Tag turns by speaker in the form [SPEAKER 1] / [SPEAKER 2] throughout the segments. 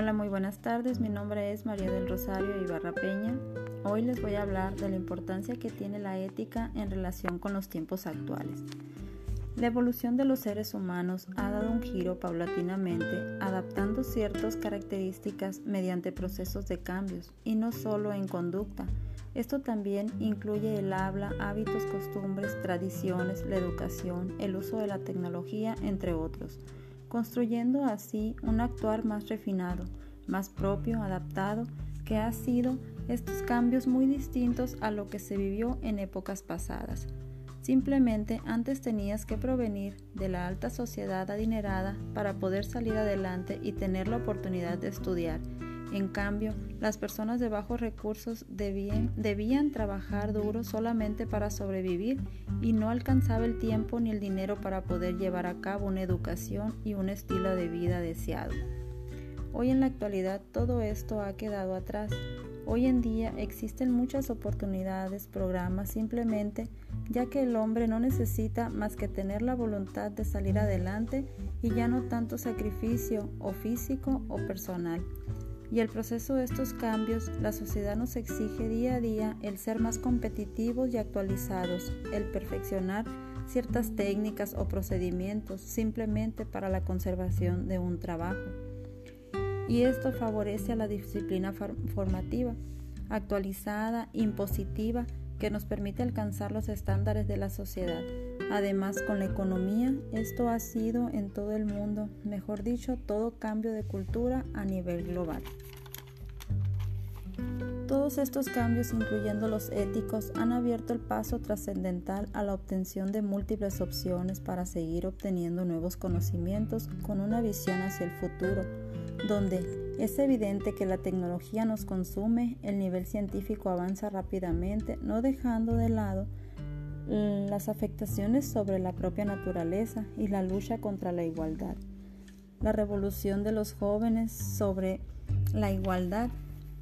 [SPEAKER 1] Hola, muy buenas tardes. Mi nombre es María del Rosario Ibarra Peña. Hoy les voy a hablar de la importancia que tiene la ética en relación con los tiempos actuales. La evolución de los seres humanos ha dado un giro paulatinamente, adaptando ciertas características mediante procesos de cambios, y no solo en conducta. Esto también incluye el habla, hábitos, costumbres, tradiciones, la educación, el uso de la tecnología, entre otros construyendo así un actuar más refinado, más propio, adaptado, que ha sido estos cambios muy distintos a lo que se vivió en épocas pasadas. Simplemente antes tenías que provenir de la alta sociedad adinerada para poder salir adelante y tener la oportunidad de estudiar en cambio, las personas de bajos recursos debían, trabajar duro solamente para sobrevivir y no alcanzaba el tiempo ni el dinero para poder llevar a cabo una educación y un estilo de vida deseado. Hoy en la actualidad todo esto ha quedado atrás. Hoy en día existen muchas oportunidades, programas simplemente ya que el hombre no necesita más que tener la voluntad de salir adelante y ya no tanto sacrificio o físico o personal. Y el proceso de estos cambios, la sociedad nos exige día a día el ser más competitivos y actualizados, el perfeccionar ciertas técnicas o procedimientos simplemente para la conservación de un trabajo. Y esto favorece a la disciplina formativa, actualizada, impositiva, que nos permite alcanzar los estándares de la sociedad. Además, con la economía, esto ha sido en todo el mundo, mejor dicho, todo cambio de cultura a nivel global. Todos estos cambios, incluyendo los éticos, han abierto el paso trascendental a la obtención de múltiples opciones para seguir obteniendo nuevos conocimientos con una visión hacia el futuro, donde es evidente que la tecnología nos consume, el nivel científico avanza rápidamente, no dejando de lado las afectaciones sobre la propia naturaleza y la lucha contra la igualdad. La revolución de los jóvenes sobre la igualdad,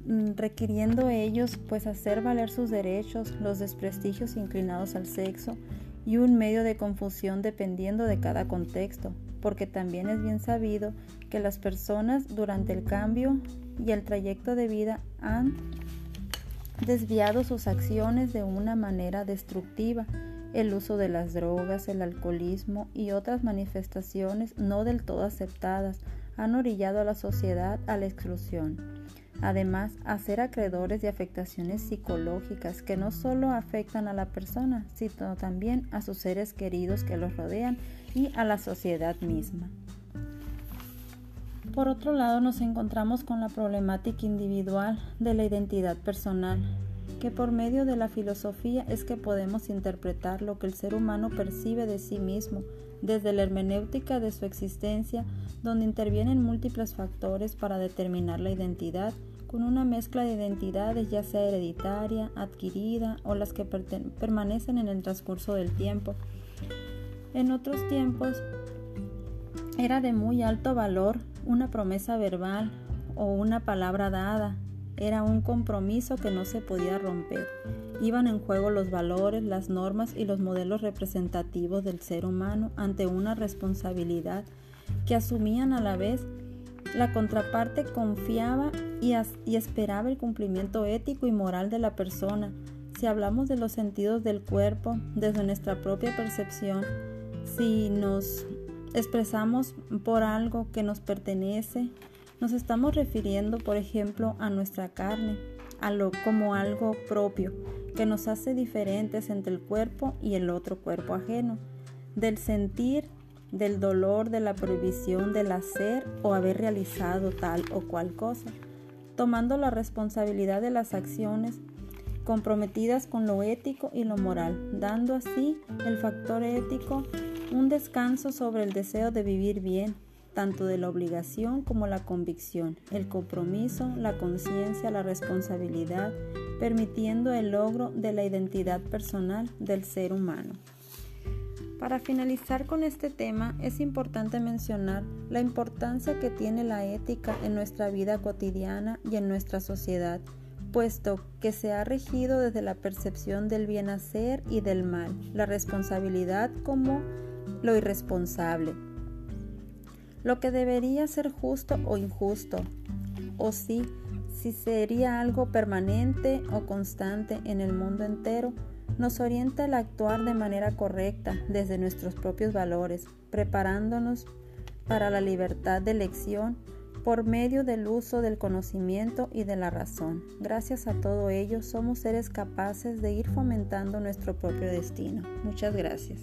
[SPEAKER 1] mm, requiriendo ellos pues hacer valer sus derechos, los desprestigios inclinados al sexo y un medio de confusión dependiendo de cada contexto, porque también es bien sabido que las personas durante el cambio y el trayecto de vida han desviado sus acciones de una manera destructiva. El uso de las drogas, el alcoholismo y otras manifestaciones no del todo aceptadas han orillado a la sociedad a la exclusión. Además, a ser acreedores de afectaciones psicológicas que no solo afectan a la persona, sino también a sus seres queridos que los rodean y a la sociedad misma. Por otro lado, nos encontramos con la problemática individual de la identidad personal, que por medio de la filosofía es que podemos interpretar lo que el ser humano percibe de sí mismo, desde la hermenéutica de su existencia, donde intervienen múltiples factores para determinar la identidad, con una mezcla de identidades ya sea hereditaria, adquirida o las que permanecen en el transcurso del tiempo. En otros tiempos era de muy alto valor una promesa verbal o una palabra dada. Era un compromiso que no se podía romper. Iban en juego los valores, las normas y los modelos representativos del ser humano ante una responsabilidad que asumían a la vez. La contraparte confiaba y, esperaba el cumplimiento ético y moral de la persona. Si hablamos de los sentidos del cuerpo, desde nuestra propia percepción, si nos expresamos por algo que nos pertenece, nos estamos refiriendo, por ejemplo, a nuestra carne, a lo como algo propio, que nos hace diferentes entre el cuerpo y el otro cuerpo ajeno, del sentir, del dolor, de la prohibición del hacer o haber realizado tal o cual cosa, tomando la responsabilidad de las acciones comprometidas con lo ético y lo moral, dando así el factor ético un descanso sobre el deseo de vivir bien, tanto de la obligación como la convicción, el compromiso, la conciencia, la responsabilidad, permitiendo el logro de la identidad personal del ser humano. Para finalizar con este tema, es importante mencionar la importancia que tiene la ética en nuestra vida cotidiana y en nuestra sociedad, puesto que se ha regido desde la percepción del bien hacer y del mal, la responsabilidad como lo irresponsable. lo que debería ser justo o injusto, o sí, si sería algo permanente o constante en el mundo entero, nos orienta el actuar de manera correcta desde nuestros propios valores, preparándonos para la libertad de elección por medio del uso del conocimiento y de la razón. Gracias a todo ello somos seres capaces de ir fomentando nuestro propio destino. Muchas gracias.